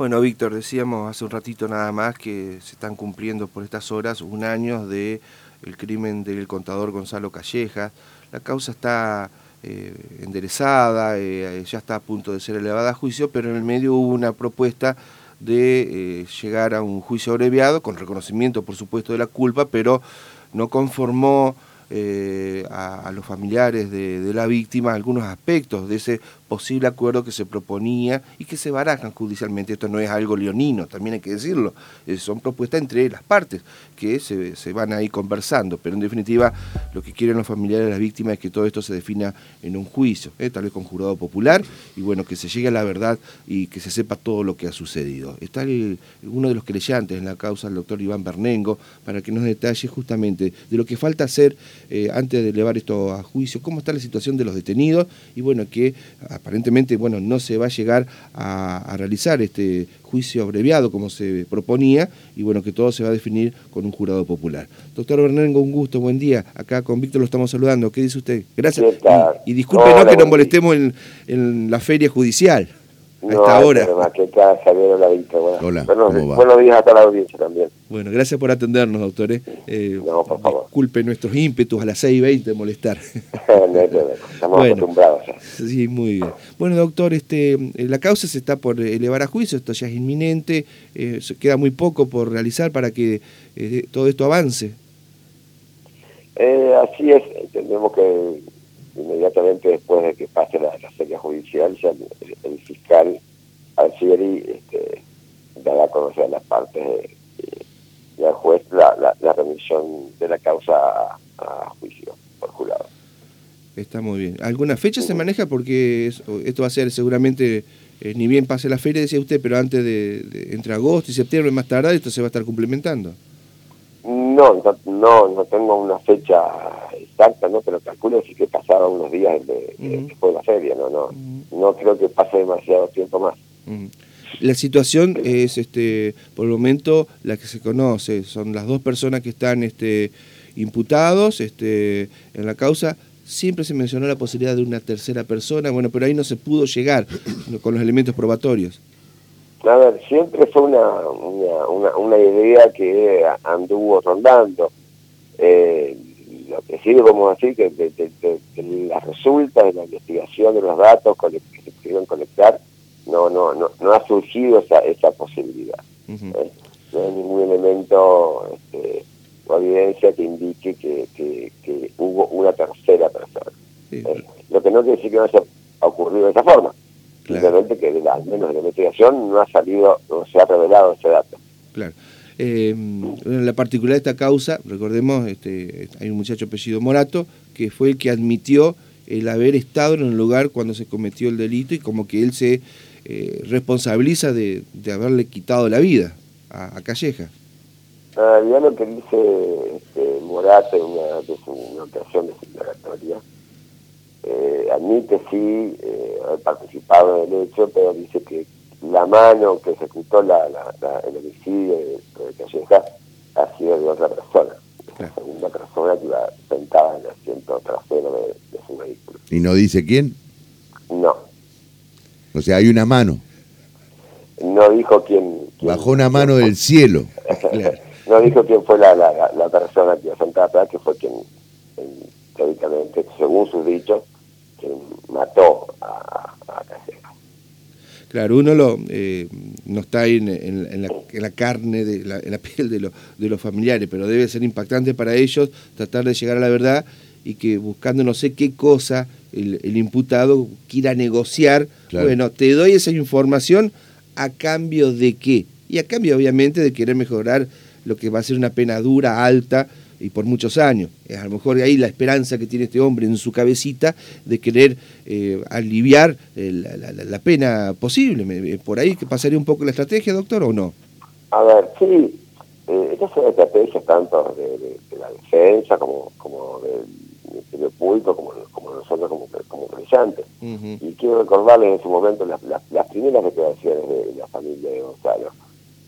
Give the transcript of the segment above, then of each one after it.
Bueno, Víctor, decíamos hace un ratito nada más que se están cumpliendo por estas horas un año de crimen del contador Gonzalo Calleja. La causa está eh, enderezada, eh, ya está a punto de ser elevada a juicio, pero en el medio hubo una propuesta de eh, llegar a un juicio abreviado, con reconocimiento por supuesto de la culpa, pero no conformó a, los familiares de, de, la víctima algunos aspectos de ese posible acuerdo que se proponía y que se barajan judicialmente. Esto no es algo leonino, también hay que decirlo. Eh, son propuestas entre las partes que se, se, van ahí conversando. Pero en definitiva, lo que quieren los familiares de las víctimas es que todo esto se defina en un juicio, ¿eh? tal vez con jurado popular, y bueno, que se llegue a la verdad y que se sepa todo lo que ha sucedido. Está uno de los creyentes en la causa, el doctor Iván Bernengo, para que nos detalle justamente de lo que falta hacer eh, antes de elevar esto a juicio, cómo está la situación de los detenidos, y bueno, que aparentemente bueno, no se va a llegar a, realizar este juicio abreviado como se proponía y bueno, que todo se va a definir con un jurado popular. Doctor Bernengo, un gusto, buen día. Acá con Víctor lo estamos saludando. ¿Qué dice usted? Gracias. Y, disculpe que nos molestemos en, en la feria judicial a esta hora. Hola, buenos días a toda la audiencia también. Bueno, gracias por atendernos, doctores. Eh, no, por favor. Disculpe nuestros ímpetus a las 6.20 de molestar. Estamos acostumbrados Sí, muy bien. Bueno, doctor, este, eh, la causa se está por elevar a juicio, esto ya es inminente, eh, queda muy poco por realizar para que eh, todo esto avance. así es, entendemos que inmediatamente después de que pase la, la serie judicial, ya el, fiscal Alcieri este, dará a conocer a las partes y al juez la, la, remisión de la causa a, juicio por jurado. Está muy bien. ¿Alguna fecha se maneja? Porque esto va a ser seguramente, eh, ni bien pase la feria, decía usted, pero antes de, entre agosto y septiembre más tarde, esto se va a estar complementando. No, no, no tengo una fecha exacta, ¿no? Pero calculo sí que pasaba unos días de, después de la feria, ¿no? No, no creo que pase demasiado tiempo más. La situación es, este, por el momento, la que se conoce. Son las dos personas que están este, imputados este, en la causa. Siempre se mencionó la posibilidad de una tercera persona, bueno, pero ahí no se pudo llegar con los elementos probatorios. A ver, siempre fue una, una, una, idea que anduvo rondando. Eh, lo que sí debemos decir que de, las resultas de la investigación de los datos que se pudieron colectar, no, no, no, no ha surgido esa, esa posibilidad. ¿eh? No hay ningún elemento este, o evidencia que indique que, que, hubo una tercera persona. ¿eh? Lo que no quiere decir que no haya ocurrido de esa forma. Simplemente que al menos de la investigación no ha salido, no se ha revelado ese dato. Claro. Eh, la particularidad de esta causa, recordemos, este, hay un muchacho apellido Morato, que fue el que admitió el haber estado en el lugar cuando se cometió el delito y como que él se eh, responsabiliza de, de, haberle quitado la vida a, Calleja. Ah, ya lo que dice este, Morato en una, de su, ocasión de admite sí eh, haber participado en el hecho, pero dice que la mano que ejecutó la, el homicidio de, Calleja ha sido de otra persona, la segunda persona que iba sentada en el asiento trasero de, su vehículo. ¿Y no dice quién? No. O sea, hay una mano. No dijo quién. Bajó una mano del cielo. no dijo quién fue la, la, persona que iba sentada que fue quien, teóricamente, según sus dichos, quien mató a, a Claro, uno lo, eh, no está ahí en, en, la, carne, de la, en la piel de, de los familiares, pero debe ser impactante para ellos tratar de llegar a la verdad y que buscando no sé qué cosa el, imputado quiera negociar. Bueno, te doy esa información a cambio de qué. Y a cambio, obviamente, de querer mejorar lo que va a ser una pena dura, alta, y por muchos años. A lo mejor ahí la esperanza que tiene este hombre en su cabecita de querer eh, aliviar eh, la, pena posible. Eh, ¿Por ahí que pasaría un poco la estrategia, doctor, o no? A ver, sí. Eh, esa es una estrategia tanto de, la defensa como, como del Ministerio Público, como, como nosotros como, como brillantes. Y quiero recordarles en su momento las, las primeras declaraciones de la familia de Gonzalo.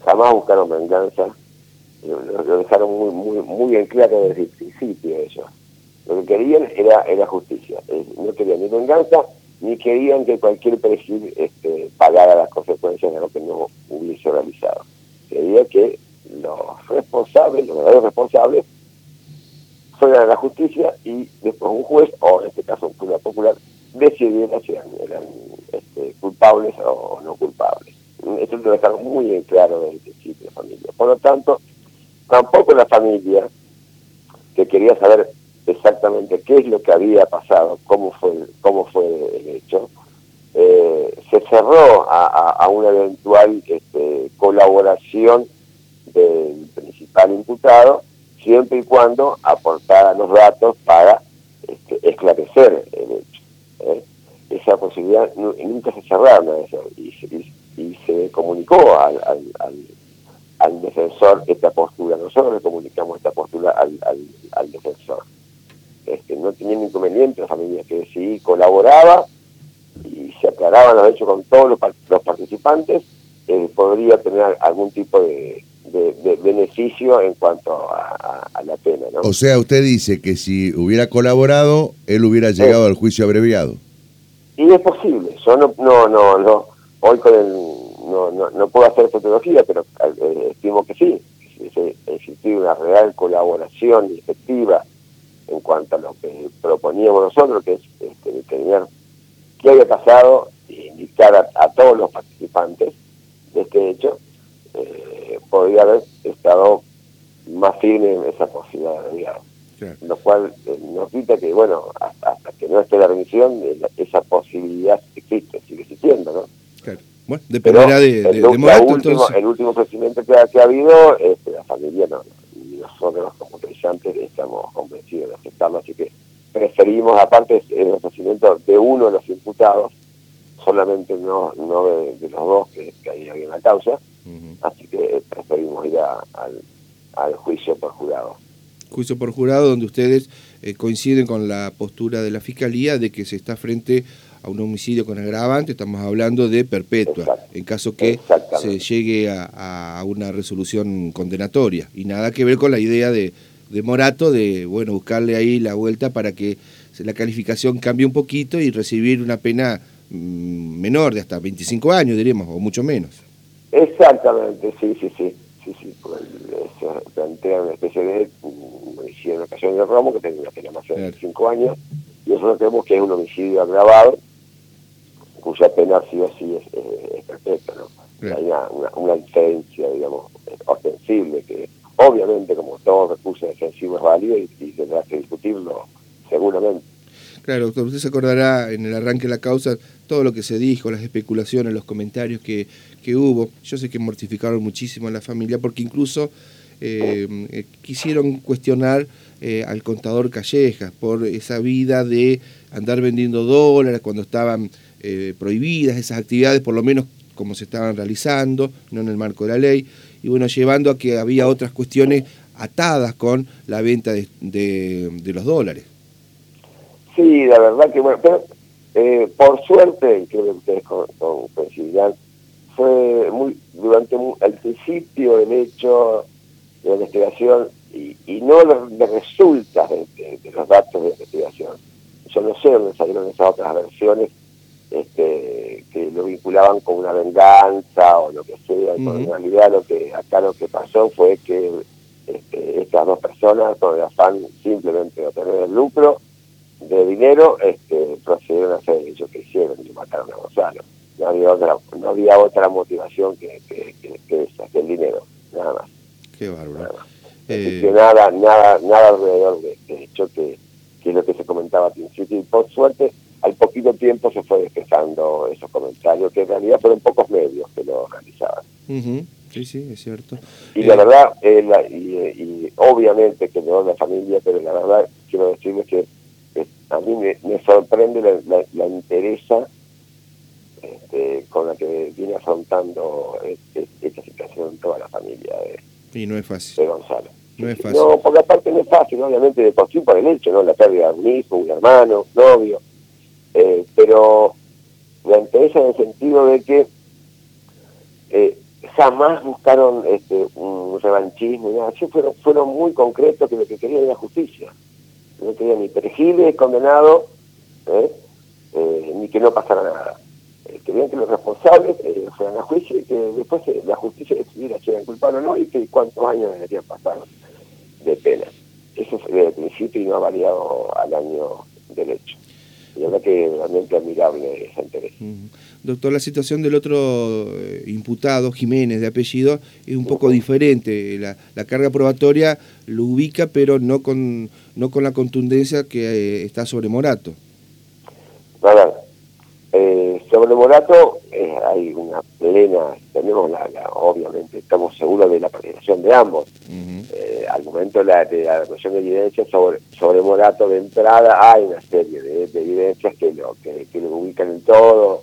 Jamás buscaron venganza, lo, dejaron muy, muy, muy en claro desde el principio ellos. Lo que querían era, era justicia. No querían ni venganza ni querían que cualquier perejil este, pagara las consecuencias de lo que no hubiese realizado. Quería que los responsables, los verdaderos responsables, fueran a la justicia y después un juez, o en este caso un jurado popular, decidiera si eran, este, culpables o no culpables. Esto lo dejaron muy claro desde el principio de familia. Por lo tanto, tampoco la familia, que quería saber exactamente qué es lo que había pasado, cómo fue, cómo fue el hecho, eh, se cerró a, una eventual este, colaboración del principal imputado, siempre y cuando aportara los datos para este, esclarecer el hecho. ¿eh? Esa posibilidad nunca se cerraron y, y, se comunicó al, al, defensor. Nosotros le comunicamos esta postura al, al defensor este, no tenían inconveniente la familia que sí colaboraba y se aclaraban los hechos con todos los, participantes, eh, podría tener algún tipo de, beneficio en cuanto a, la pena. ¿no? O sea, usted dice que si hubiera colaborado, él hubiera llegado al juicio abreviado. Y es posible, yo no, no, no, no hoy con el, no, no, no puedo hacer fotografía, pero eh, estimo que sí, si existir una real colaboración efectiva en cuanto a lo que proponíamos nosotros, que es este, determinar qué había pasado e indicar a, todos los participantes de este hecho, eh, podría haber estado más firme en esa posibilidad de diálogo. Lo cual eh, nos quita que, bueno, hasta, que no esté la remisión, eh, esa posibilidad existe, sigue existiendo, ¿no? Claro. Bueno, dependerá de, de, el, último, el último ofrecimiento que ha, que ha habido, este, la familia no, y nosotros como creyentes estamos convencidos de aceptarlo, así que preferimos, aparte el ofrecimiento de uno de los imputados, solamente no, no de, los dos que, que hay en la causa, así que preferimos ir al, juicio por jurado. Juicio por jurado donde ustedes eh, coinciden con la postura de la Fiscalía de que se está frente a un homicidio con agravante, estamos hablando de perpetua, en caso que se llegue a, una resolución condenatoria. Y nada que ver con la idea de, Morato de, bueno, buscarle ahí la vuelta para que la calificación cambie un poquito y recibir una pena mm, menor de hasta 25 años, diríamos, o mucho menos. Exactamente, sí, sí, sí. Sí, sí, pues, se plantea una especie de homicidio en ocasión de Romo que tiene una pena más de 25 años y nosotros creemos que es un homicidio agravado cuya pena sí o sí es, perfecta, ¿no? Hay una, una, diferencia, digamos, ostensible, que obviamente, como todo recurso defensivo es válido y, tendrá que discutirlo seguramente. Claro, doctor, usted se acordará en el arranque de la causa todo lo que se dijo, las especulaciones, los comentarios que, que hubo. Yo sé que mortificaron muchísimo a la familia porque incluso eh, eh, quisieron cuestionar eh, al contador Callejas por esa vida de andar vendiendo dólares cuando estaban eh, prohibidas esas actividades, por lo menos como se estaban realizando, no en el marco de la ley, y bueno, llevando a que había otras cuestiones atadas con la venta de, de, los dólares. Sí, la verdad que bueno, pero eh, por suerte, creo que ustedes coincidirán, fue muy durante el principio del hecho de la investigación y, y no de, resultas de, los datos de investigación. Yo no sé dónde salieron esas otras versiones este, que lo vinculaban con una venganza o lo que sea, y en realidad lo que acá lo que pasó fue que este, estas dos personas, con el afán simplemente de obtener el lucro de dinero, este, procedieron a hacer hecho que hicieron y mataron a Gonzalo. No había otra, no había otra motivación que, que, que, esa, que el dinero, nada más. Qué bárbaro. Eh... Nada, nada, nada alrededor de, de hecho que, que es lo que se comentaba al principio. Y por suerte, al poquito tiempo se fue despejando esos comentarios, que en realidad fueron pocos medios que lo realizaban. Sí, sí, es cierto. Y la eh, verdad, eh, y, obviamente que no la familia, pero la verdad quiero decirles que eh, a mí me, sorprende la, la, interesa este, con la que viene afrontando esta situación toda la familia de, y no es fácil. de Gonzalo. No es fácil. No, por la parte no es fácil, obviamente, de por sí por el hecho, ¿no? La pérdida de un hijo, un hermano, novio eh, pero me interesa en el sentido de que eh, jamás buscaron este, un revanchismo, nada. fueron, fueron muy concretos que lo que querían era justicia. No querían ni perejil condenado, ¿eh? eh, ni que no pasara nada. Eh, querían que los responsables fueran a juicio y que después la justicia decidiera si eran culpables o no y que cuántos años deberían pasar de pena. Eso fue el principio y no ha variado al año del hecho. La verdad que realmente admirable esa interés. Doctor, la situación del otro eh, imputado, Jiménez, de apellido, es un poco diferente. La, carga probatoria lo ubica, pero no con, no con la contundencia que eh, está sobre Morato. Nada, eh, sobre Morato hay una plena, tenemos la, obviamente, estamos seguros de la participación de ambos. al momento de la, de la de evidencia sobre, sobre Morato de entrada hay una serie de, evidencias que lo, que, que lo ubican en todo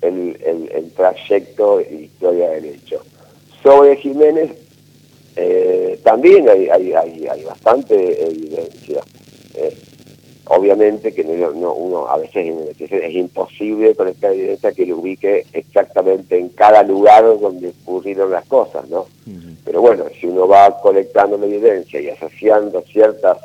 el, el, trayecto e historia del hecho. Sobre Jiménez eh, también hay, hay, hay, bastante evidencia. Eh, obviamente que no, uno a veces es imposible con esta evidencia que lo ubique exactamente en cada lugar donde ocurrieron las cosas, ¿no? Pero bueno, si uno va colectando la evidencia y asociando ciertas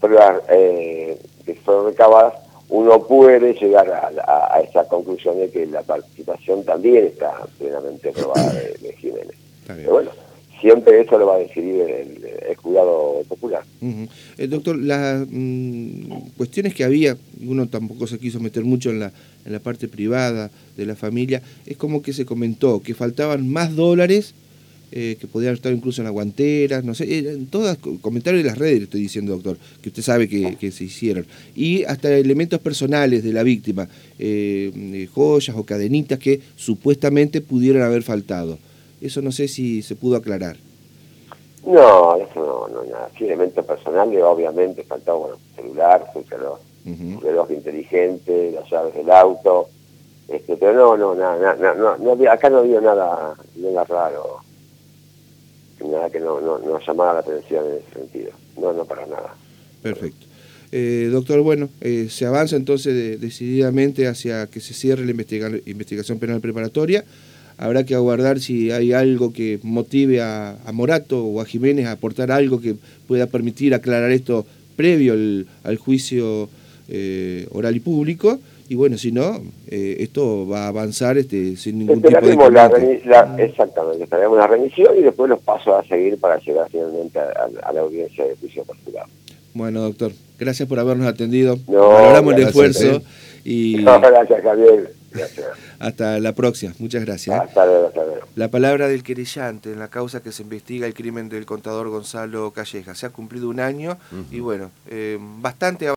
pruebas eh, que fueron recabadas, uno puede llegar a, esa conclusión de que la participación también está plenamente probada de, Jiménez. Pero bueno, siempre eso lo va a decidir el, cuidado popular. el eh, doctor, las mm, cuestiones que había, uno tampoco se quiso meter mucho en la, en la parte privada de la familia, es como que se comentó que faltaban más dólares eh, que podían estar incluso en la guantera, no sé, eh, en todos comentarios de las redes, le estoy diciendo, doctor, que usted sabe que, se hicieron. Y hasta elementos personales de la víctima, eh, joyas o cadenitas que supuestamente pudieran haber faltado. Eso no sé si se pudo aclarar. No, eso no, no nada. Sí, elementos personales, obviamente, faltaba bueno, celular, reloj, reloj inteligente, las llaves del auto, este, pero no, no, nada, nada, no, acá no había nada, nada raro nada que no, no, no llamara la atención en ese sentido. No, no para nada. Perfecto. Eh, doctor, bueno, eh, se avanza entonces decididamente hacia que se cierre la investigación penal preparatoria. Habrá que aguardar si hay algo que motive a, Morato o a Jiménez a aportar algo que pueda permitir aclarar esto previo al, juicio eh, oral y público y bueno, si no, eh, esto va a avanzar este, sin ningún tipo de... La, la, exactamente, esperaremos la remisión y después los pasos a seguir para llegar finalmente a, la audiencia de juicio particular. Bueno, doctor, gracias por habernos atendido. No, Valoramos el esfuerzo y... No, gracias, Javier. Hasta la próxima, muchas gracias. Hasta luego, hasta luego. La palabra del querellante en la causa que se investiga el crimen del contador Gonzalo Calleja. Se ha cumplido un año y bueno, eh, bastante